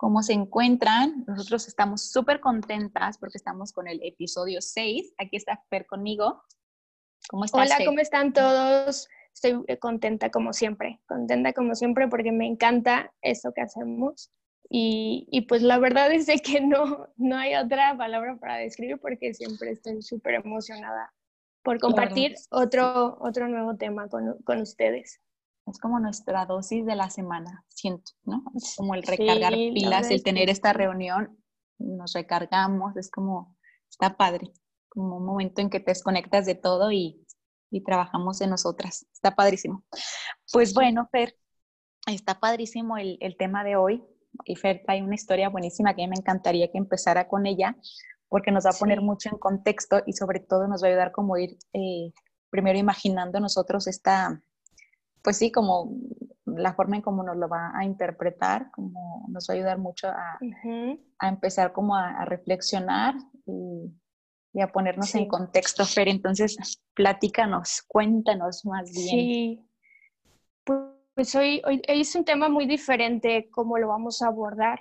¿Cómo se encuentran? Nosotros estamos súper contentas porque estamos con el episodio 6. Aquí está Fer conmigo. ¿Cómo estás? Hola, ¿cómo están todos? Estoy contenta como siempre, contenta como siempre porque me encanta esto que hacemos. Y, y pues la verdad es que no, no hay otra palabra para describir porque siempre estoy súper emocionada por compartir otro, otro nuevo tema con, con ustedes es como nuestra dosis de la semana, siento, ¿no? Es como el recargar pilas, el tener esta reunión, nos recargamos, es como, está padre, como un momento en que te desconectas de todo y, y trabajamos en nosotras. Está padrísimo. Pues bueno, Fer, está padrísimo el, el tema de hoy. Y Fer hay una historia buenísima que a mí me encantaría que empezara con ella, porque nos va a poner mucho en contexto y sobre todo nos va a ayudar como ir eh, primero imaginando nosotros esta, pues sí, como la forma en cómo nos lo va a interpretar, como nos va a ayudar mucho a, a empezar como a, reflexionar y, y, a ponernos en contexto, Fer. Entonces, platícanos, cuéntanos más bien. Sí, pues hoy, hoy es un tema muy diferente cómo lo vamos a abordar.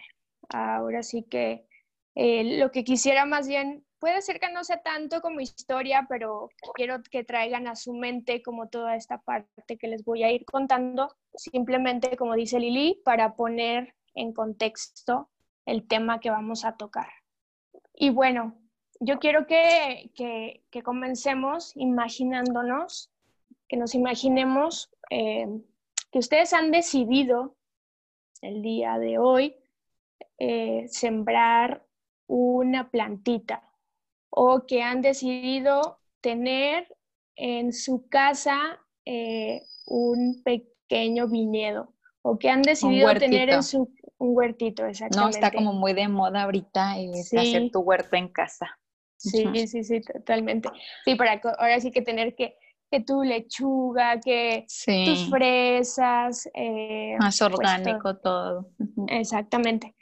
Ahora sí que eh, lo que quisiera más bien puede ser que no sea tanto como historia, pero quiero que traigan a su mente como toda esta parte que les voy a ir contando, simplemente como dice Lili, para poner en contexto el tema que vamos a tocar. Y bueno, yo quiero que, que, comencemos imaginándonos, que nos imaginemos eh, que ustedes han decidido el día de hoy eh, sembrar una plantita o que han decidido tener en su casa eh, un pequeño viñedo o que han decidido tener en su un huertito, exactamente. No, está como muy de moda ahorita hacer tu huerto en casa. Sí, sí, sí, totalmente. Sí, para ahora sí que tener que, que tu lechuga, que tus fresas. Eh, Más pues, orgánico todo. Exactamente.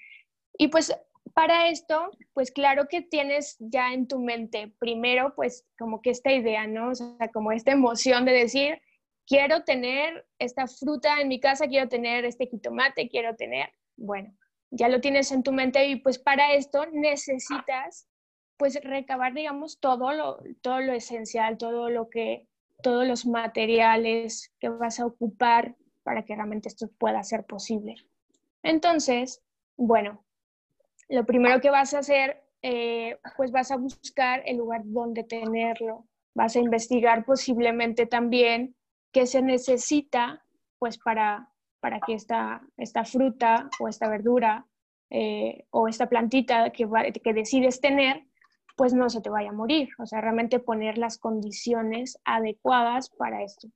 Y pues para esto, pues claro que tienes ya en tu mente primero, pues como que esta idea, ¿no? O sea, como esta emoción de decir, quiero tener esta fruta en mi casa, quiero tener este jitomate, quiero tener, bueno, ya lo tienes en tu mente y pues para esto necesitas pues recabar, digamos, todo lo, todo lo esencial, todo lo que, todos los materiales que vas a ocupar para que realmente esto pueda ser posible. Entonces, bueno, lo primero que vas a hacer, eh, pues vas a buscar el lugar donde tenerlo. Vas a investigar posiblemente también qué se necesita, pues para, para que esta, esta fruta o esta verdura eh, o esta plantita que, que decides tener, pues no se te vaya a morir. O sea, realmente poner las condiciones adecuadas para esto.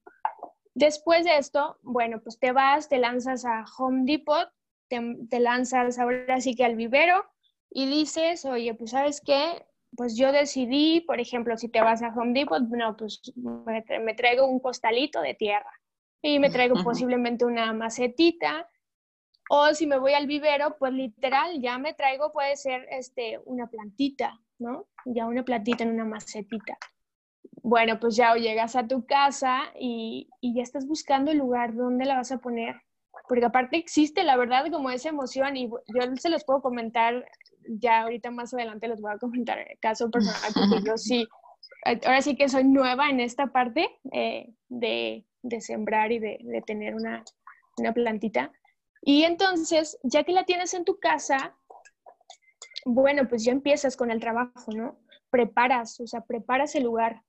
Después de esto, bueno, pues te vas, te lanzas a Home Depot te, lanzas ahora sí que al vivero y dices, oye, pues sabes qué, pues yo decidí, por ejemplo, si te vas a Home Depot, no, pues me, traigo un costalito de tierra y me traigo posiblemente una macetita. O si me voy al vivero, pues literal, ya me traigo, puede ser este, una plantita, ¿no? Ya una plantita en una macetita. Bueno, pues ya llegas a tu casa y, y ya estás buscando el lugar donde la vas a poner porque aparte existe, la verdad, como esa emoción y yo se los puedo comentar, ya ahorita más adelante les voy a comentar el caso personal, porque yo sí, ahora sí que soy nueva en esta parte eh, de, de, sembrar y de, de tener una, una plantita. Y entonces, ya que la tienes en tu casa, bueno, pues ya empiezas con el trabajo, ¿no? Preparas, o sea, preparas el lugar,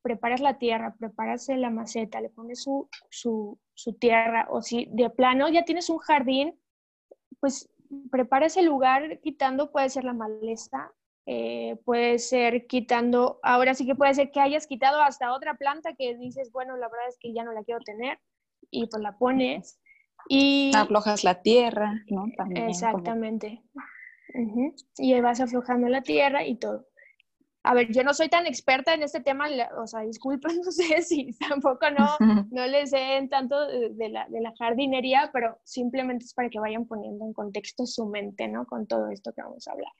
preparas la tierra, preparas la maceta, le pones su, su, su, tierra, o si de plano ya tienes un jardín, pues prepara ese lugar quitando, puede ser la maleza, eh, puede ser quitando, ahora sí que puede ser que hayas quitado hasta otra planta que dices, bueno, la verdad es que ya no la quiero tener, y pues la pones. Y aflojas la tierra, ¿no? También, exactamente. Y vas aflojando la tierra y todo. A ver, yo no soy tan experta en este tema, o sea, disculpen, no sé si tampoco no, no les sé en tanto de la, de la jardinería, pero simplemente es para que vayan poniendo en contexto su mente, ¿no? Con todo esto que vamos a hablar.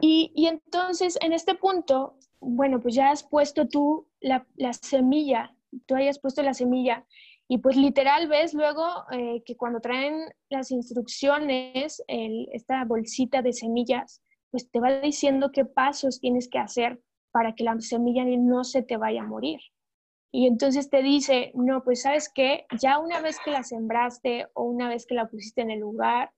Y, y entonces, en este punto, bueno, pues ya has puesto tú la, la semilla, tú hayas puesto la semilla y pues literal ves luego eh, que cuando traen las instrucciones, esta bolsita de semillas, pues te va diciendo qué pasos tienes que hacer para que la semilla no se te vaya a morir. Y entonces te dice, no, pues sabes qué, ya una vez que la sembraste o una vez que la pusiste en el lugar,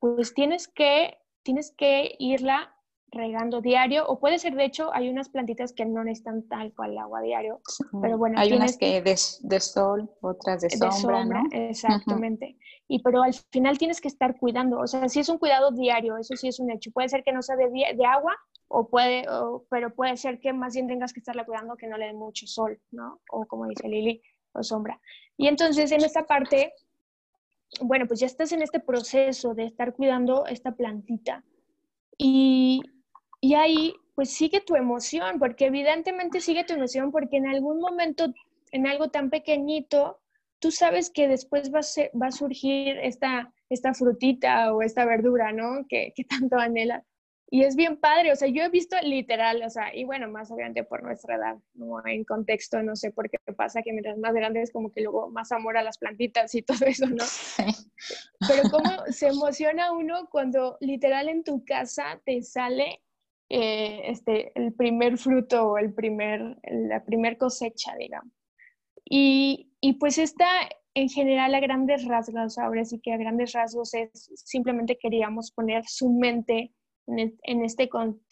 pues tienes que, tienes que irla regando diario, o puede ser, de hecho, hay unas plantitas que no necesitan tal cual agua diario, pero bueno. Hay unas que de, de, sol, otras de sombra, ¿no? Exactamente. Y pero al final tienes que estar cuidando, o sea, si es un cuidado diario, eso sí es un hecho. Puede ser que no sea de, de agua, o puede, pero puede ser que más bien tengas que estarla cuidando que no le dé mucho sol, ¿no? O como dice Lili, o sombra. Y entonces en esta parte, bueno, pues ya estás en este proceso de estar cuidando esta plantita. Y, y ahí, pues sigue tu emoción, porque evidentemente sigue tu emoción, porque en algún momento, en algo tan pequeñito, tú sabes que después va a, va a surgir esta, esta frutita o esta verdura, ¿no? Que, que tanto anhela. Y es bien padre, o sea, yo he visto literal, o sea, y bueno, más obviamente por nuestra edad, ¿no? en contexto, no sé por qué pasa que mientras más grande es como que luego más amor a las plantitas y todo eso, ¿no? Pero cómo se emociona uno cuando literal en tu casa te sale eh, este, el primer fruto o el primer, la primer cosecha, digamos. Y, y pues esta, en general, a grandes rasgos, ahora sí que a grandes rasgos es simplemente queríamos poner su mente en, en este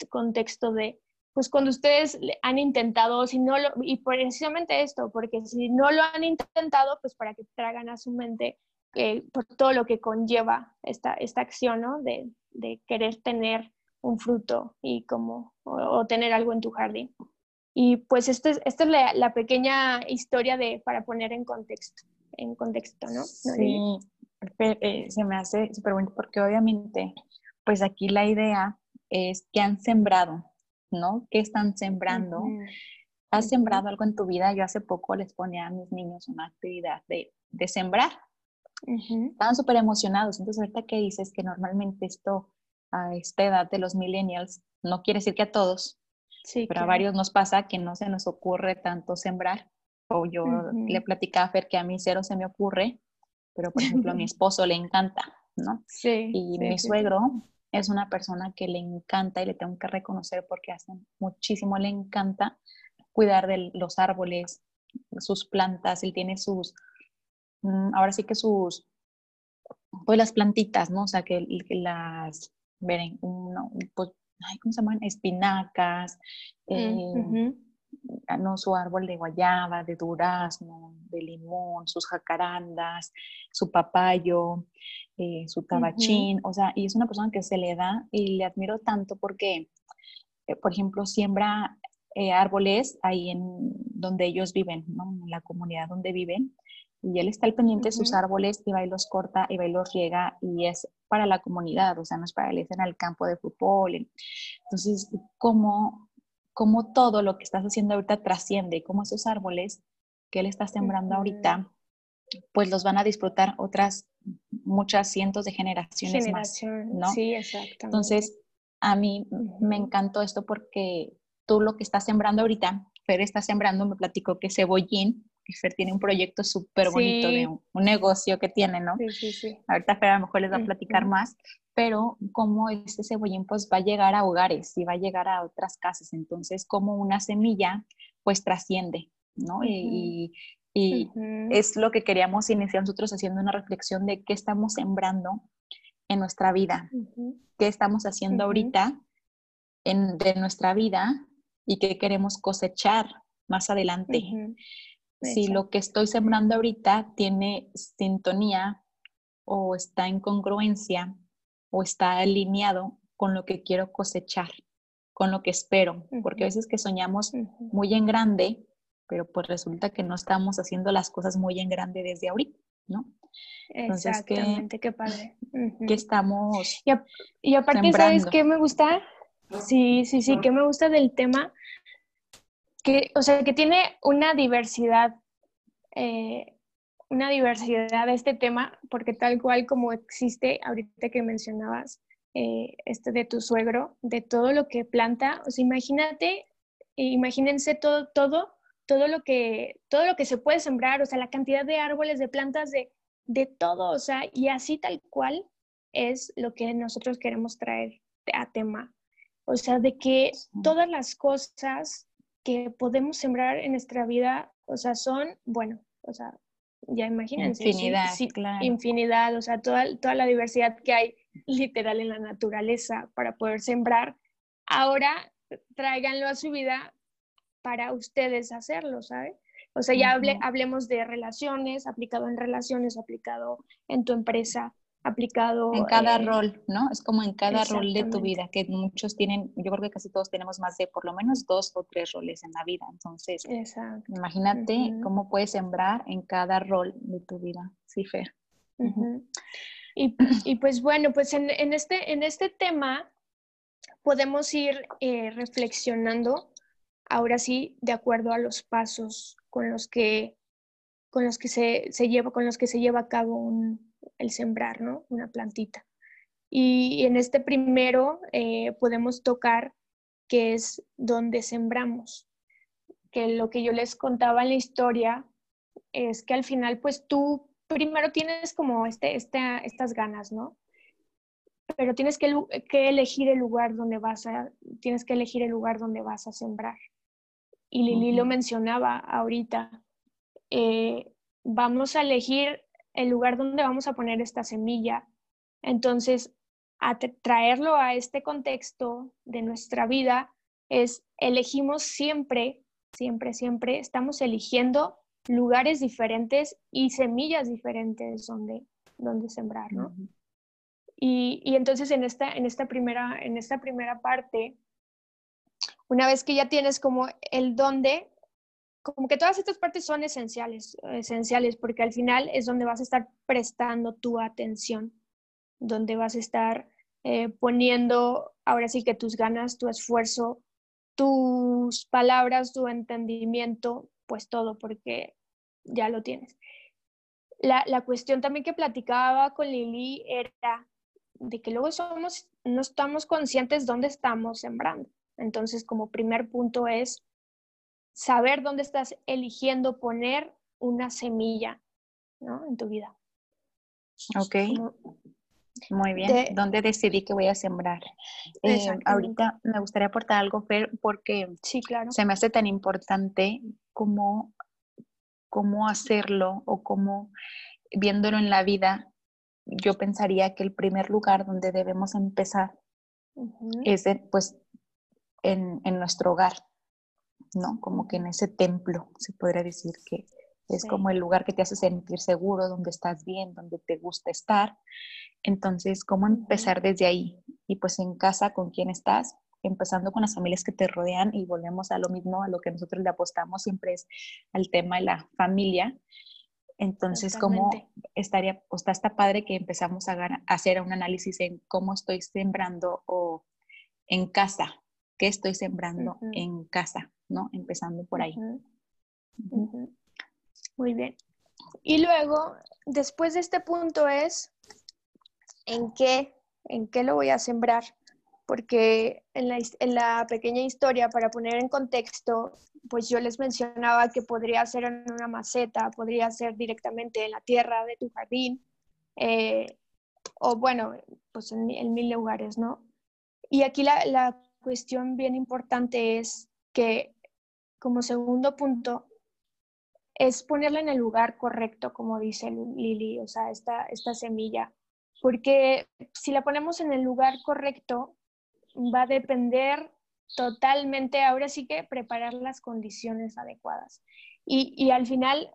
contexto de, pues cuando ustedes han intentado, si no lo, y precisamente esto, porque si no lo han intentado, pues para que tragan a su mente eh, por todo lo que conlleva esta, esta acción, ¿no? De, de querer tener un fruto y como o, tener algo en tu jardín. Y pues esta es, esta es la, pequeña historia de, para poner en contexto, en contexto, ¿no? Sí, eh, se me hace súper bonito porque obviamente, pues aquí la idea es que han sembrado, ¿no? ¿Qué están sembrando? ¿Has sembrado algo en tu vida? Yo hace poco les ponía a mis niños una actividad de, de sembrar. Estaban súper emocionados. Entonces, ahorita que dices que normalmente esto a esta edad de los millennials, no quiere decir que a todos, sí, pero a varios nos pasa que no se nos ocurre tanto sembrar. O yo le platicaba a Fer que a mí cero se me ocurre, pero por ejemplo a mi esposo le encanta, ¿no? Sí. Y mi suegro es una persona que le encanta y le tengo que reconocer porque hace muchísimo, le encanta cuidar de los árboles, sus plantas, él tiene sus, mm, ahora sí que sus, pues las plantitas, ¿no? O sea, que las, ver pues, ¿cómo se llaman? Espinacas, mm, eh, no, su árbol de guayaba, de durazno, de limón, sus jacarandas, su papayo, eh, su tabachín, o sea, y es una persona que se le da y le admiro tanto porque, eh, por ejemplo, siembra árboles ahí en donde ellos viven, ¿no? En la comunidad donde viven, y él está al pendiente de sus árboles y va y los corta y va y los riega y es para la comunidad, o sea, no es para él, es en el campo de fútbol. Entonces, ¿cómo, cómo todo lo que estás haciendo ahorita trasciende, cómo esos árboles que él está sembrando ahorita, pues los van a disfrutar otras muchas cientos de generaciones más, ¿no? Sí, exactamente. Entonces, a mí me encantó esto porque tú lo que estás sembrando ahorita, Fer está sembrando, me platicó que cebollín, Fer tiene un proyecto súper bonito de un, negocio que tiene, ¿no? Sí, sí, sí. Ahorita Fer a lo mejor les va a platicar más, pero cómo este cebollín pues va a llegar a hogares y va a llegar a otras casas. Entonces, como una semilla pues trasciende, ¿no? Y, es lo que queríamos iniciar nosotros haciendo una reflexión de qué estamos sembrando en nuestra vida, qué estamos haciendo ahorita en, de nuestra vida y qué queremos cosechar más adelante si lo que estoy sembrando ahorita tiene sintonía o está en congruencia o está alineado con lo que quiero cosechar, con lo que espero, porque a veces que soñamos muy en grande, pero pues resulta que no estamos haciendo las cosas muy en grande desde ahorita, ¿no? Exactamente, qué, padre. Que estamos. Y, aparte, ¿sabes qué me gusta? Sí, sí, sí, que me gusta del tema. Que, o sea, que tiene una diversidad, eh, una diversidad de este tema, porque tal cual como existe ahorita que mencionabas, eh, este de tu suegro, de todo lo que planta, o sea, imagínate, imagínense todo, todo, todo lo que, todo lo que se puede sembrar, o sea, la cantidad de árboles, de plantas, de, de todo, o sea, y así tal cual es lo que nosotros queremos traer a tema. O sea, de que todas las cosas que podemos sembrar en nuestra vida, o sea, son, bueno, o sea, ya imagínense. Infinidad, Infinidad, o sea, toda, toda la diversidad que hay literal en la naturaleza para poder sembrar. Ahora tráiganlo a su vida para ustedes hacerlo, ¿sabes? O sea, ya hablemos de relaciones, aplicado en relaciones, aplicado en tu empresa, aplicado... En cada rol, ¿no? Es como en cada rol de tu vida, que muchos tienen, yo creo que casi todos tenemos más de por lo menos dos o tres roles en la vida. Entonces, imagínate cómo puedes sembrar en cada rol de tu vida. Sí, Fer. y, y, pues bueno, pues en, en, este, en este tema podemos ir eh, reflexionando ahora sí de acuerdo a los pasos con los que, con los que se, se lleva, con los que se lleva a cabo un, el sembrar, ¿no? Una plantita. Y, en este primero eh, podemos tocar que es donde sembramos, que lo que yo les contaba en la historia es que al final pues tú primero tienes como este, este estas ganas, ¿no? Pero tienes que, que, elegir el lugar donde vas a, tienes que elegir el lugar donde vas a sembrar y Lili lo mencionaba ahorita, eh, vamos a elegir el lugar donde vamos a poner esta semilla. Entonces, a traerlo a este contexto de nuestra vida es elegimos siempre, siempre, siempre, estamos eligiendo lugares diferentes y semillas diferentes donde, donde sembrar, ¿no? y, y, entonces en esta, en, esta primera, en esta primera parte una vez que ya tienes como el dónde, como que todas estas partes son esenciales, esenciales, porque al final es donde vas a estar prestando tu atención, donde vas a estar eh, poniendo ahora sí que tus ganas, tu esfuerzo, tus palabras, tu entendimiento, pues todo, porque ya lo tienes. La, la cuestión también que platicaba con Lili era de que luego somos, no estamos conscientes dónde estamos sembrando. Entonces, como primer punto es saber dónde estás eligiendo poner una semilla ¿no? en tu vida. Ok. Muy bien. ¿Dónde decidí que voy a sembrar? Eh, ahorita me gustaría aportar algo, Fer, porque sí, claro. se me hace tan importante como cómo hacerlo o cómo viéndolo en la vida, yo pensaría que el primer lugar donde debemos empezar es pues en, nuestro hogar, ¿no? Como que en ese templo, se podría decir que es como el lugar que te hace sentir seguro, donde estás bien, donde te gusta estar. Entonces, ¿cómo empezar desde ahí? Y pues en casa, ¿con quién estás? Empezando con las familias que te rodean y volvemos a lo mismo, a lo que nosotros le apostamos siempre es al tema de la familia. Entonces, ¿cómo estaría, o está, está padre que empezamos a, a hacer un análisis en cómo estoy sembrando o en casa, qué estoy sembrando en casa, ¿no? Empezando por ahí. Muy bien. Y luego, después de este punto es, ¿en qué, en qué lo voy a sembrar? Porque en la, en la pequeña historia, para poner en contexto, pues yo les mencionaba que podría ser en una maceta, podría ser directamente en la tierra de tu jardín, eh, o bueno, pues en, mil lugares, ¿no? Y aquí la, la cuestión bien importante es que, como segundo punto, es ponerla en el lugar correcto, como dice Lili, o sea, esta, esta semilla. Porque si la ponemos en el lugar correcto, va a depender totalmente, ahora sí que preparar las condiciones adecuadas. Y, y al final,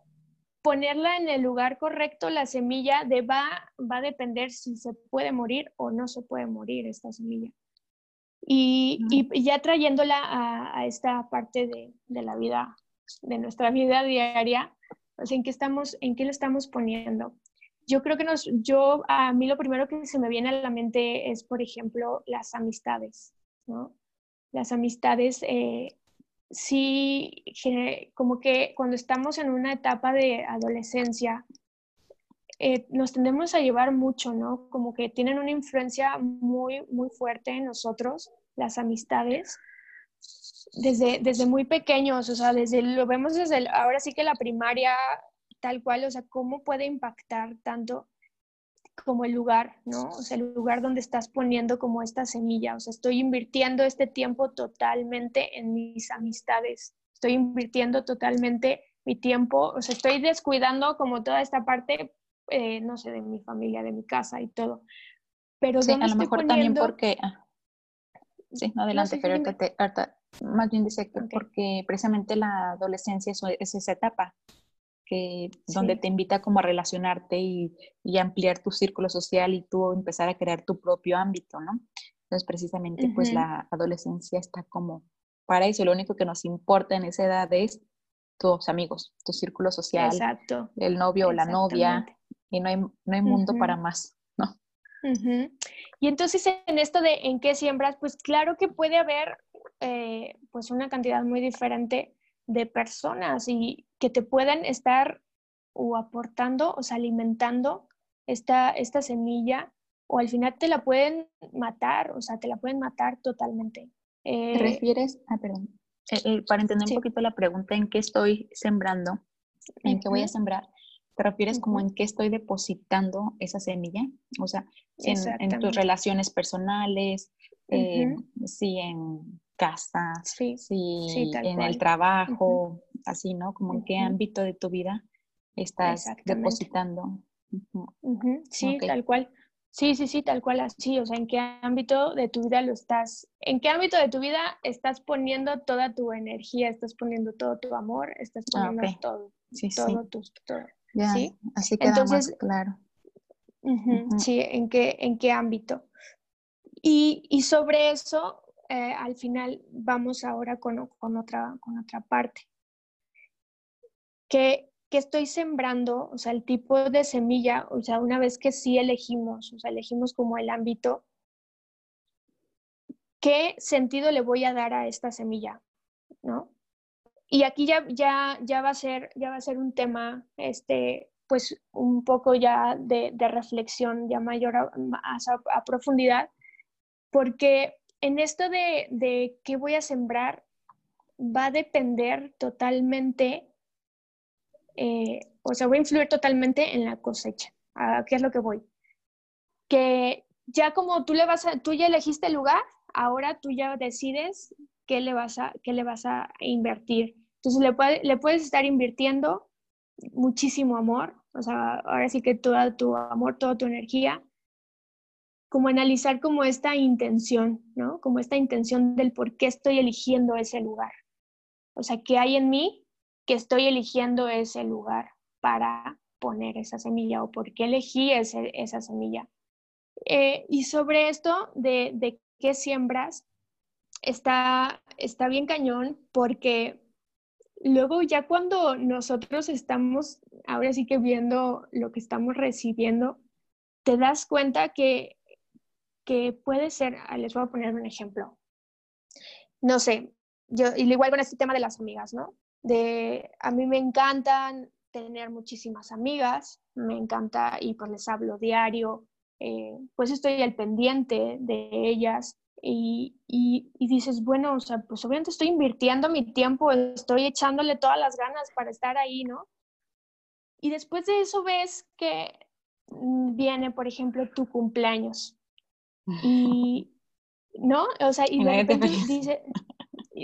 ponerla en el lugar correcto, la semilla de va, va a depender si se puede morir o no se puede morir esta semilla. Y, ya trayéndola a, esta parte de, la vida, de nuestra vida diaria, pues en qué estamos, en qué lo estamos poniendo. yo creo que nos, yo, a mí lo primero que se me viene a la mente es, por ejemplo, las amistades, ¿no? Las amistades, eh, sí, como que cuando estamos en una etapa de adolescencia, eh, nos tendemos a llevar mucho, ¿no? Como que tienen una influencia muy, muy fuerte en nosotros, las amistades, desde, desde muy pequeños, o sea, desde, lo vemos desde, ahora sí que la primaria, tal cual, o sea, cómo puede impactar tanto como el lugar, ¿no? O sea, el lugar donde estás poniendo como esta semilla, o sea, estoy invirtiendo este tiempo totalmente en mis amistades, estoy invirtiendo totalmente mi tiempo, o sea, estoy descuidando como toda esta parte, eh, no sé, de mi familia, de mi casa y todo. Pero sí, a lo mejor también porque... Ah, sí, adelante, pero ahorita, más bien dice que porque precisamente la adolescencia es esa etapa que, donde te invita como a relacionarte y, y, ampliar tu círculo social y tú empezar a crear tu propio ámbito, ¿no? Entonces, precisamente, pues la adolescencia está como para eso. Lo único que nos importa en esa edad es tus amigos, tu círculo social, Exacto. el novio o la novia, y no hay, no hay mundo para más, ¿no? Y entonces, en esto de en qué siembras, pues claro que puede haber eh, pues una cantidad muy diferente de personas y que te puedan estar o aportando, o sea, alimentando esta, esta semilla, o al final te la pueden matar, o sea, te la pueden matar totalmente. ¿Te eh, refieres, ah, perdón, eh, eh, para entender un poquito la pregunta, ¿en qué estoy sembrando? ¿En qué voy a sembrar? ¿Te refieres como en qué estoy depositando esa semilla? O sea, en, tus relaciones personales, sí, en casa, sí, en el trabajo, así, ¿no? Como en qué ámbito de tu vida estás depositando. Sí, tal cual. Sí, sí, sí, tal cual así. O sea, en qué ámbito de tu vida lo estás, en qué ámbito de tu vida estás poniendo toda tu energía, estás poniendo todo tu amor, estás ah, poniendo todo, sí, todo tu, ¿sí? Así queda Entonces, más claro. Sí, en qué, en qué ámbito. Y, y sobre eso, eh, al final vamos ahora con, con, otra, con otra parte. ¿Qué, estoy sembrando? O sea, el tipo de semilla, o sea, una vez que sí elegimos, o sea, elegimos como el ámbito, ¿qué sentido le voy a dar a esta semilla? ¿No? Y aquí ya, ya, ya, va, a ser, ya va a ser un tema, este, pues un poco ya de, reflexión ya mayor a profundidad, porque en esto de, de qué voy a sembrar, va a depender totalmente, eh, o sea, voy a influir totalmente en la cosecha. ¿A qué es lo que voy? Que ya como tú, le vas a, tú ya elegiste el lugar, ahora tú ya decides qué le vas a, qué le vas a invertir. Entonces le, le puedes estar invirtiendo muchísimo amor, o sea, ahora sí que todo tu amor, toda tu energía, como analizar como esta intención, ¿no? Como esta intención del por qué estoy eligiendo ese lugar. O sea, ¿qué hay en mí que estoy eligiendo ese lugar para poner esa semilla o por qué elegí esa semilla? Eh, y sobre esto de, de qué siembras, está, está bien cañón porque luego ya cuando nosotros estamos ahora sí que viendo lo que estamos recibiendo, te das cuenta que que puede ser, ah, les voy a poner un ejemplo. No sé, yo, igual con este tema de las amigas, ¿no? De, a mí me encantan tener muchísimas amigas, me encanta y pues les hablo diario, eh, pues estoy al pendiente de ellas y, y, y, dices, bueno, o sea, pues obviamente estoy invirtiendo mi tiempo, estoy echándole todas las ganas para estar ahí, ¿no? Y después de eso ves que mm, viene, por ejemplo, tu cumpleaños y, ¿no? O sea, y de repente dice,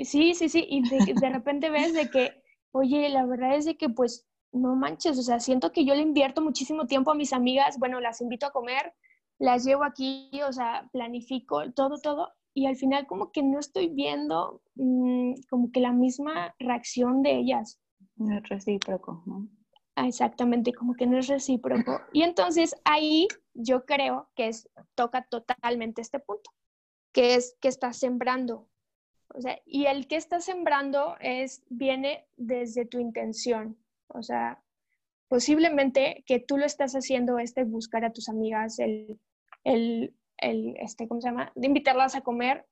sí, sí, sí, y de, repente ves de que, oye, la verdad es de que pues no manches, o sea, siento que yo le invierto muchísimo tiempo a mis amigas, bueno, las invito a comer, las llevo aquí, o sea, planifico todo, todo, y al final como que no estoy viendo mm, como que la misma reacción de ellas. No es recíproco, ¿no? Ah, exactamente, como que no es recíproco. Y entonces ahí yo creo que es, toca totalmente este punto, que es que estás sembrando. O sea, y el que estás sembrando es, viene desde tu intención. O sea, posiblemente que tú lo estás haciendo, este buscar a tus amigas, el, el, el este, ¿cómo se llama? De invitarlas a comer,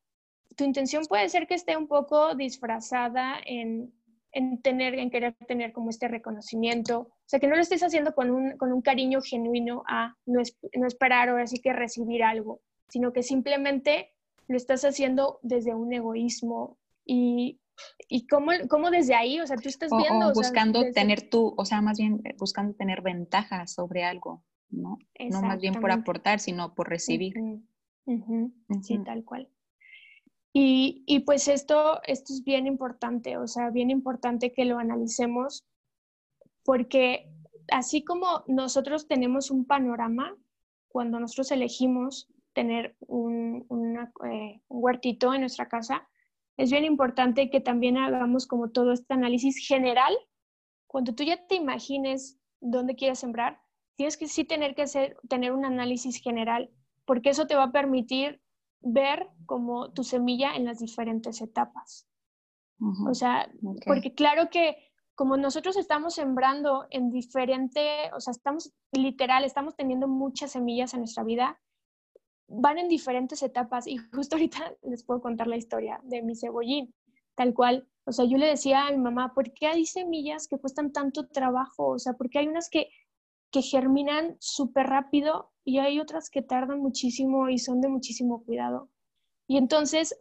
tu intención puede ser que esté un poco disfrazada en, en, tener, en querer tener como este reconocimiento. O sea, que no lo estés haciendo con un, con un cariño genuino a no, no esperar ahora sí que recibir algo, sino que simplemente lo estás haciendo desde un egoísmo y, y cómo, cómo, desde ahí, o sea, tú estás viendo... O, buscando tener tú, o sea, más bien buscando tener ventaja sobre algo, ¿no? No más bien por aportar, sino por recibir. Sí, tal cual. Y, y, pues esto, esto es bien importante, o sea, bien importante que lo analicemos, porque así como nosotros tenemos un panorama, cuando nosotros elegimos tener un, eh, un huertito en nuestra casa, es bien importante que también hagamos como todo este análisis general. Cuando tú ya te imagines dónde quieres sembrar, tienes que sí tener que hacer, tener un análisis general, porque eso te va a permitir ver como tu semilla en las diferentes etapas. O sea, porque claro que como nosotros estamos sembrando en diferente, o sea, estamos literal, estamos teniendo muchas semillas en nuestra vida, van en diferentes etapas y justo ahorita les puedo contar la historia de mi cebollín, tal cual. O sea, yo le decía a mi mamá, ¿por qué hay semillas que cuestan tanto trabajo? O sea, porque hay unas que, que germinan súper rápido y hay otras que tardan muchísimo y son de muchísimo cuidado. Y entonces,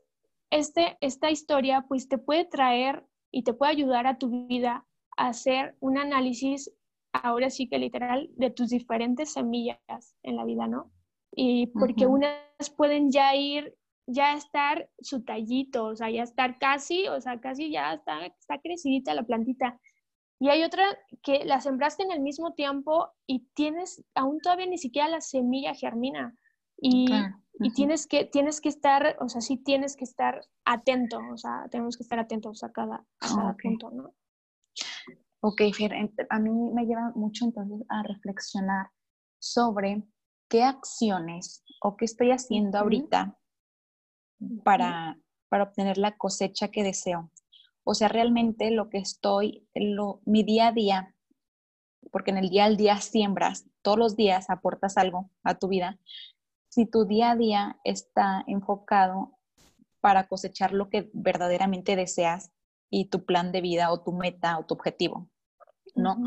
este, esta historia pues te puede traer y te puede ayudar a tu vida a hacer un análisis, ahora sí que literal, de tus diferentes semillas en la vida, ¿no? Y porque unas pueden ya ir, ya estar su tallito, o sea, ya estar casi, o sea, casi ya está, está crecidita la plantita. Y hay otra que la sembraste en el mismo tiempo y tienes, aún todavía ni siquiera la semilla germina. Y, y tienes, que, tienes que estar, o sea, sí tienes que estar atento, o sea, tenemos que estar atentos a cada, a cada punto, ¿no? Ok, Fer, a mí me lleva mucho entonces a reflexionar sobre qué acciones o qué estoy haciendo ahorita para, para obtener la cosecha que deseo. O sea, realmente lo que estoy, lo, mi día a día, porque en el día al día siembras, todos los días aportas algo a tu vida. Si tu día a día está enfocado para cosechar lo que verdaderamente deseas y tu plan de vida o tu meta o tu objetivo, ¿no?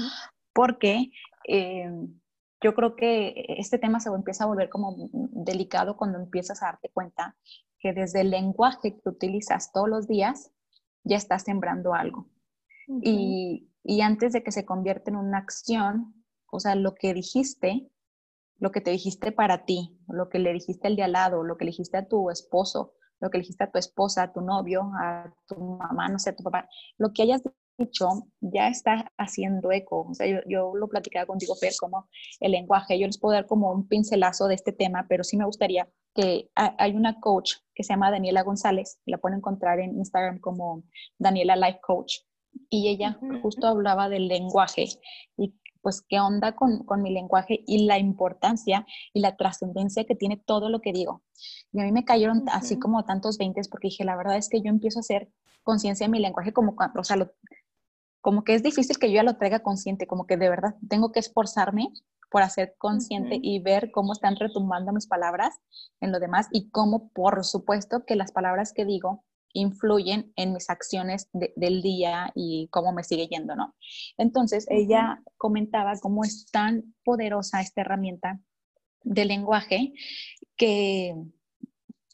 Porque eh, yo creo que este tema se empieza a volver como delicado cuando empiezas a darte cuenta que desde el lenguaje que utilizas todos los días ya estás sembrando algo. y, y, antes de que se convierta en una acción, o sea, lo que dijiste, lo que te dijiste para ti, lo que le dijiste al de al lado, lo que le dijiste a tu esposo, lo que le dijiste a tu esposa, a tu novio, a tu mamá, no sé, a tu papá, lo que hayas dicho ya está haciendo eco. O sea, yo, yo lo platicaba contigo, Fer, como el lenguaje. Yo les puedo dar como un pincelazo de este tema, pero sí me gustaría que hay una coach que se llama Daniela González, la pueden encontrar en Instagram como Daniela Life Coach, y ella justo hablaba del lenguaje y pues qué onda con, con, mi lenguaje y la importancia y la trascendencia que tiene todo lo que digo. Y a mí me cayeron así como tantos veintes porque dije, la verdad es que yo empiezo a hacer conciencia de mi lenguaje como, o sea, como que es difícil que yo ya lo traiga consciente, como que de verdad tengo que esforzarme por hacer consciente y ver cómo están retumbando mis palabras en lo demás y cómo, por supuesto, que las palabras que digo influyen en mis acciones del día y cómo me sigue yendo, ¿no? Entonces, ella comentaba cómo es tan poderosa esta herramienta de lenguaje que,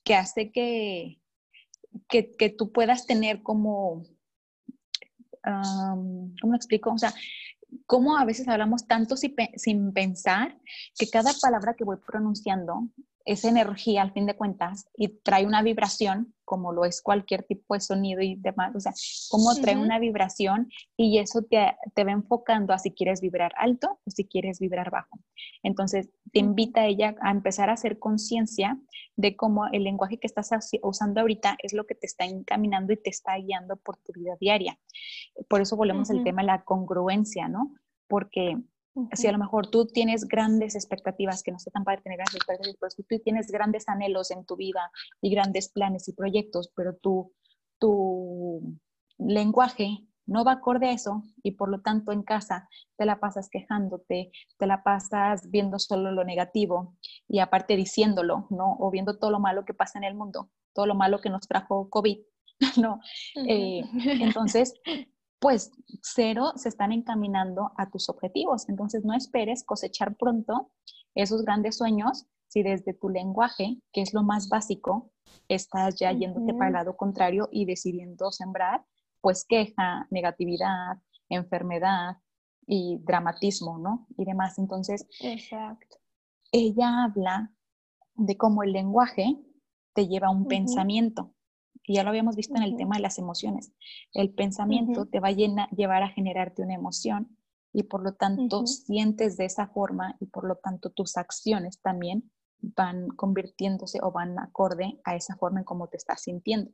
que hace que, que, que tú puedas tener como, ¿cómo lo explico? O sea, cómo a veces hablamos tanto sin pensar que cada palabra que voy pronunciando es energía al fin de cuentas y trae una vibración, como lo es cualquier tipo de sonido y demás, o sea, cómo trae una vibración y eso te, te, va enfocando a si quieres vibrar alto o si quieres vibrar bajo. Entonces, te invita a ella a empezar a hacer conciencia de cómo el lenguaje que estás usando ahorita es lo que te está encaminando y te está guiando por tu vida diaria. Por eso volvemos al tema de la congruencia, ¿no? Porque si a lo mejor tú tienes grandes expectativas, que no sé tan padre tener grandes expectativas, pero tú tienes grandes anhelos en tu vida y grandes planes y proyectos, pero tu, tu lenguaje no va acorde a eso y por lo tanto en casa te la pasas quejándote, te la pasas viendo solo lo negativo y aparte diciéndolo, ¿no? O viendo todo lo malo que pasa en el mundo, todo lo malo que nos trajo COVID, ¿no? Eh, entonces, pues cero se están encaminando a tus objetivos. Entonces, no esperes cosechar pronto esos grandes sueños si desde tu lenguaje, que es lo más básico, estás ya yéndote para el lado contrario y decidiendo sembrar, pues queja, negatividad, enfermedad y dramatismo, ¿no? Y demás. Entonces, Exacto. ella habla de cómo el lenguaje te lleva a un pensamiento. Y ya lo habíamos visto en el tema de las emociones. El pensamiento te va a llevar a generarte una emoción y por lo tanto sientes de esa forma y por lo tanto tus acciones también van convirtiéndose o van acorde a esa forma en cómo te estás sintiendo.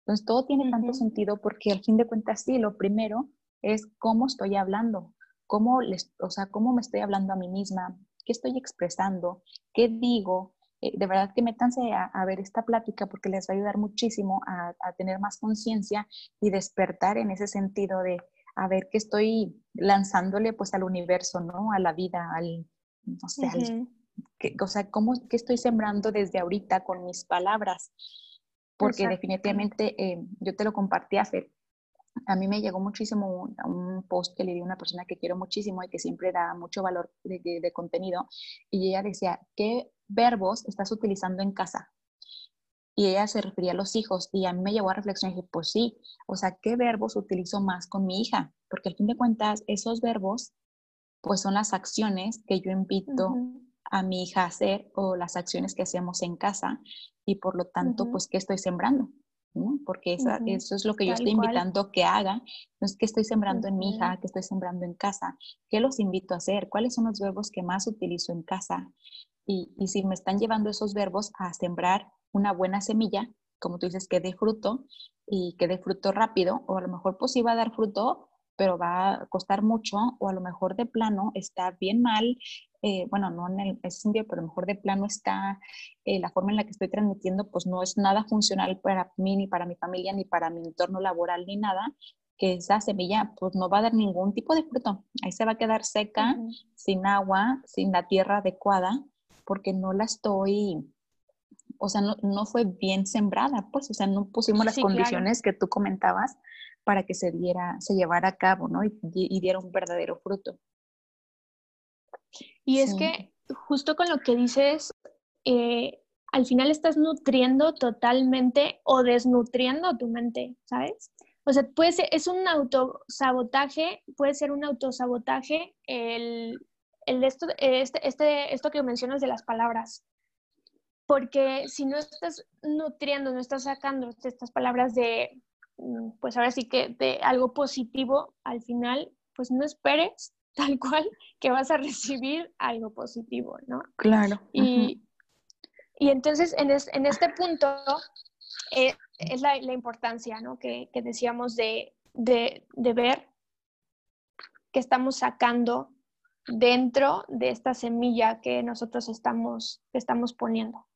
Entonces, todo tiene tanto sentido porque al fin de cuentas, sí, lo primero es cómo estoy hablando, cómo, les, o sea, cómo me estoy hablando a mí misma, qué estoy expresando, qué digo. Eh, de verdad que métanse a, a, ver esta plática porque les va a ayudar muchísimo a, a tener más conciencia y despertar en ese sentido de a ver qué estoy lanzándole pues al universo, ¿no? A la vida, al, no sé, al, o sea, ¿cómo, ¿qué estoy sembrando desde ahorita con mis palabras? Porque definitivamente, eh, yo te lo compartí, hace a mí me llegó muchísimo un, post que le di a una persona que quiero muchísimo y que siempre da mucho valor de, de, contenido, y ella decía, ¿qué verbos estás utilizando en casa? Y ella se refería a los hijos, y a mí me llevó a reflexionar y dije, pues sí, o sea, ¿qué verbos utilizo más con mi hija? Porque al fin de cuentas, esos verbos, pues son las acciones que yo invito a mi hija hacer o las acciones que hacemos en casa y por lo tanto, pues, ¿qué estoy sembrando? Porque eso es lo que yo estoy invitando que haga. Entonces, ¿qué estoy sembrando en mi hija? ¿Qué estoy sembrando en casa? ¿Qué los invito a hacer? ¿Cuáles son los verbos que más utilizo en casa? Y, y si me están llevando esos verbos a sembrar una buena semilla, como tú dices, que dé fruto y que dé fruto rápido, o a lo mejor pues sí va a dar fruto, pero va a costar mucho, o a lo mejor de plano está bien mal, eh, bueno, no en ese sentido, pero a lo mejor de plano está eh, la forma en la que estoy transmitiendo, pues no es nada funcional para mí, ni para mi familia, ni para mi entorno laboral, ni nada, que esa semilla pues no va a dar ningún tipo de fruto. Ahí se va a quedar seca, sin agua, sin la tierra adecuada, porque no la estoy, o sea, no, no fue bien sembrada, pues, o sea, no pusimos las condiciones que tú comentabas para que se diera, se llevara a cabo, ¿no? Y, diera un verdadero fruto. Y es que justo con lo que dices, eh, al final estás nutriendo totalmente o desnutriendo tu mente, ¿sabes? O sea, puede ser, es un autosabotaje, puede ser un autosabotaje el, el esto, este, este, esto que mencionas de las palabras. Porque si no estás nutriendo, no estás sacando estas palabras de Mm, pues ahora sí que de algo positivo al final, pues no esperes tal cual que vas a recibir algo positivo, ¿no? Claro. Y, y entonces en, en, este punto eh, es la, la, importancia, ¿no? Que, que decíamos de, de, de, ver que estamos sacando dentro de esta semilla que nosotros estamos, que estamos poniendo.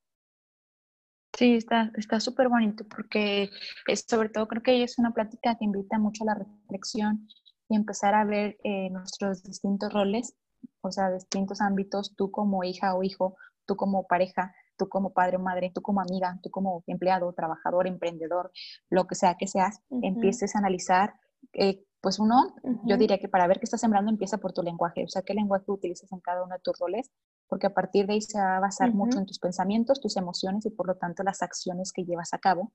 Sí, está súper bonito porque es, sobre todo creo que es una plática que invita mucho a la reflexión y empezar a ver eh, nuestros distintos roles, o sea, distintos ámbitos, tú como hija o hijo, tú como pareja, tú como padre o madre, tú como amiga, tú como empleado, trabajador, emprendedor, lo que sea que seas, empieces a analizar, eh, pues uno, yo diría que para ver qué estás sembrando empieza por tu lenguaje, o sea, qué lenguaje utilizas en cada uno de tus roles porque a partir de ahí se va a basar mucho en tus pensamientos, tus emociones y por lo tanto las acciones que llevas a cabo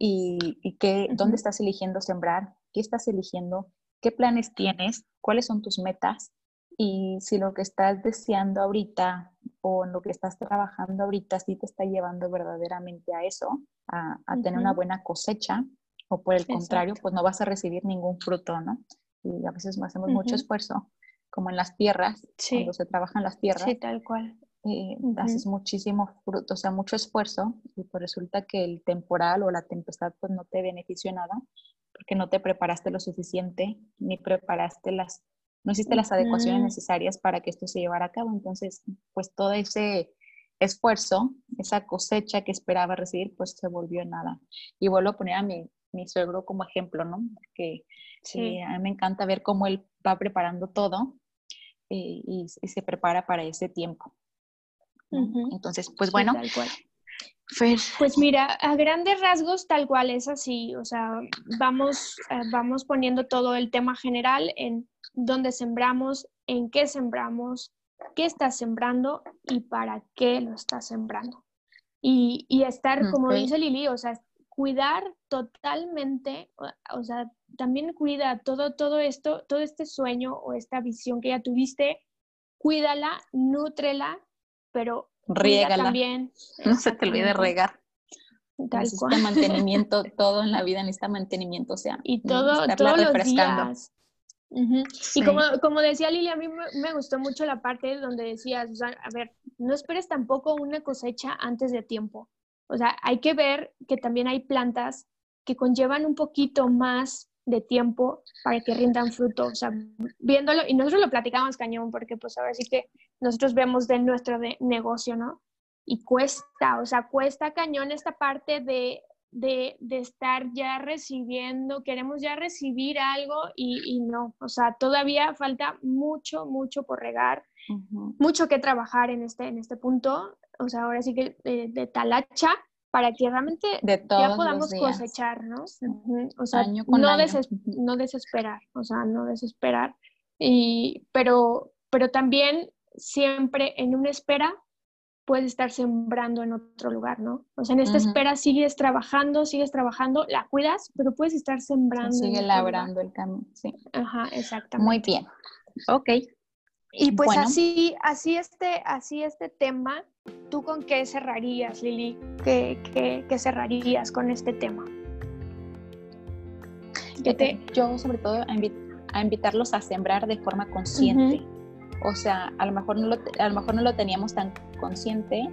y, y que, dónde estás eligiendo sembrar, qué estás eligiendo, qué planes tienes, cuáles son tus metas y si lo que estás deseando ahorita o en lo que estás trabajando ahorita sí te está llevando verdaderamente a eso, a, a tener una buena cosecha o por el contrario, pues no vas a recibir ningún fruto, ¿no? Y a veces hacemos mucho esfuerzo como en las tierras, cuando se trabajan las tierras. Sí, tal cual. Eh, haces muchísimo fruto, o sea, mucho esfuerzo y pues resulta que el temporal o la tempestad pues no te benefició nada porque no te preparaste lo suficiente ni preparaste las, no hiciste las adecuaciones necesarias para que esto se llevara a cabo. Entonces, pues todo ese esfuerzo, esa cosecha que esperaba recibir, pues se volvió nada. Y vuelvo a poner a mi, mi suegro como ejemplo, ¿no? Que sí. a mí me encanta ver cómo él va preparando todo eh, y, se prepara para ese tiempo. Entonces, pues bueno. Pues mira, a grandes rasgos tal cual es así, o sea, vamos, eh, vamos poniendo todo el tema general en dónde sembramos, en qué sembramos, qué estás sembrando y para qué lo estás sembrando. Y, y estar, como dice Lili, o sea, cuidar totalmente, o, sea, también cuida todo, todo esto, todo este sueño o esta visión que ya tuviste, cuídala, nútrela, pero Riégala. también. No se te olvide regar. Tal necesita mantenimiento, todo en la vida necesita mantenimiento, o sea, y todo, todos los días. Y como, como decía Lili, a mí me, gustó mucho la parte donde decías, a ver, no esperes tampoco una cosecha antes de tiempo. O sea, hay que ver que también hay plantas que conllevan un poquito más de tiempo para que rindan fruto. O sea, viéndolo, y nosotros lo platicamos cañón, porque pues ahora sí que nosotros vemos de nuestro negocio, ¿no? Y cuesta, o sea, cuesta cañón esta parte de, de, de estar ya recibiendo, queremos ya recibir algo y, y, no, o sea, todavía falta mucho, mucho por regar, mucho que trabajar en este, en este punto, o sea, ahora sí que de, de talacha para que realmente ya podamos cosechar, ¿no? O sea, no, no, desesperar, o sea, no desesperar. Y, pero, pero también siempre en una espera puedes estar sembrando en otro lugar, ¿no? O sea, en esta espera sigues trabajando, sigues trabajando, la cuidas, pero puedes estar sembrando. Sigue labrando el camino, sí. Ajá, exactamente. Muy bien. Ok. Y pues así, así este, así este tema ¿Tú con qué cerrarías, Lili? ¿Qué, cerrarías con este tema? Yo sobre todo a, invitarlos a sembrar de forma consciente. O sea, a lo, mejor no lo, a lo mejor no lo teníamos tan consciente,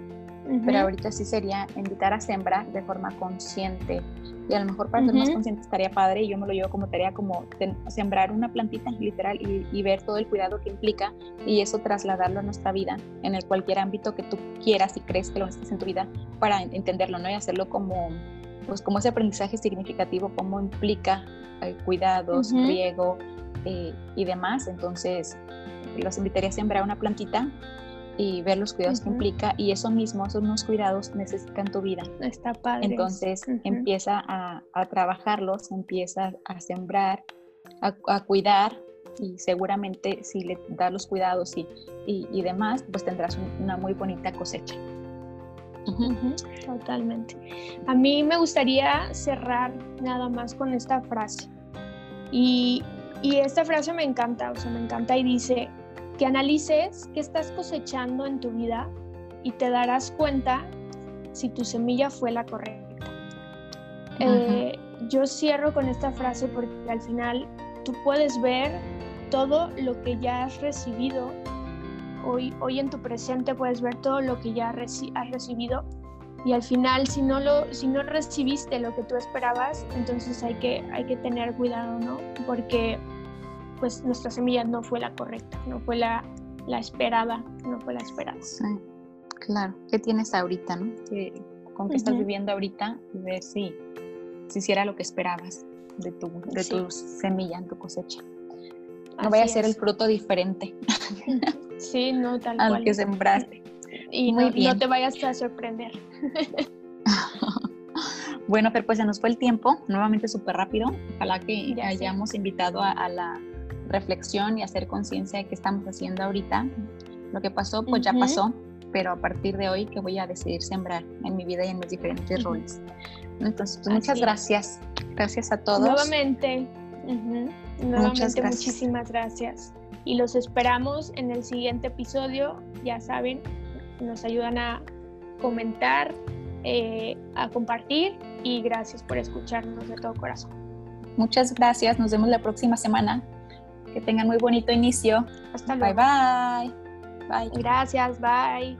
pero ahorita sí sería invitar a sembrar de forma consciente. Y a lo mejor para ser más consciente estaría padre, y yo me lo llevo como tarea, como sembrar una plantita literal y, ver todo el cuidado que implica y eso trasladarlo a nuestra vida, en el cualquier ámbito que tú quieras y crees que lo necesites en tu vida, para entenderlo, ¿no? Y hacerlo como, pues como ese aprendizaje significativo, cómo implica eh, cuidados, riego eh, y demás. Entonces, los invitaría a sembrar una plantita y ver los cuidados que implica y eso mismo, esos mismos cuidados necesitan tu vida. Está padre. Entonces empieza a, a, trabajarlos, empieza a sembrar, a, cuidar y seguramente si le das los cuidados y, y, demás, pues tendrás una muy bonita cosecha. Totalmente. A mí me gustaría cerrar nada más con esta frase. Y, y esta frase me encanta, o sea, me encanta y dice, que analices qué estás cosechando en tu vida y te darás cuenta si tu semilla fue la correcta. Eh, yo cierro con esta frase porque al final tú puedes ver todo lo que ya has recibido. Hoy, hoy en tu presente puedes ver todo lo que ya has recibido y al final si no lo si no recibiste lo que tú esperabas entonces hay que hay que tener cuidado no porque pues nuestra semilla no fue la correcta, no fue la, la esperada, no fue la esperada. Sí, claro. ¿Qué tienes ahorita, no? ¿Con qué estás viviendo ahorita? Y ver si, si hiciera lo que esperabas de tu, de tu semilla, en tu cosecha. No vaya a ser el fruto diferente. Sí, no, tal cual. Al que sembraste. Y no, no te vayas a sorprender. Bueno, pero pues se nos fue el tiempo, nuevamente súper rápido. Ojalá que hayamos invitado a, la reflexión y hacer conciencia de qué estamos haciendo ahorita. Lo que pasó, pues ya pasó, pero a partir de hoy que voy a decidir sembrar en mi vida y en mis diferentes roles. Entonces, pues, muchas gracias. Gracias a todos. Nuevamente, nuevamente muchísimas gracias. Y los esperamos en el siguiente episodio. Ya saben, nos ayudan a comentar, eh, a compartir y gracias por escucharnos de todo corazón. Muchas gracias. Nos vemos la próxima semana. Que tengan muy bonito inicio. Hasta luego. Bye bye. Bye. Gracias, bye.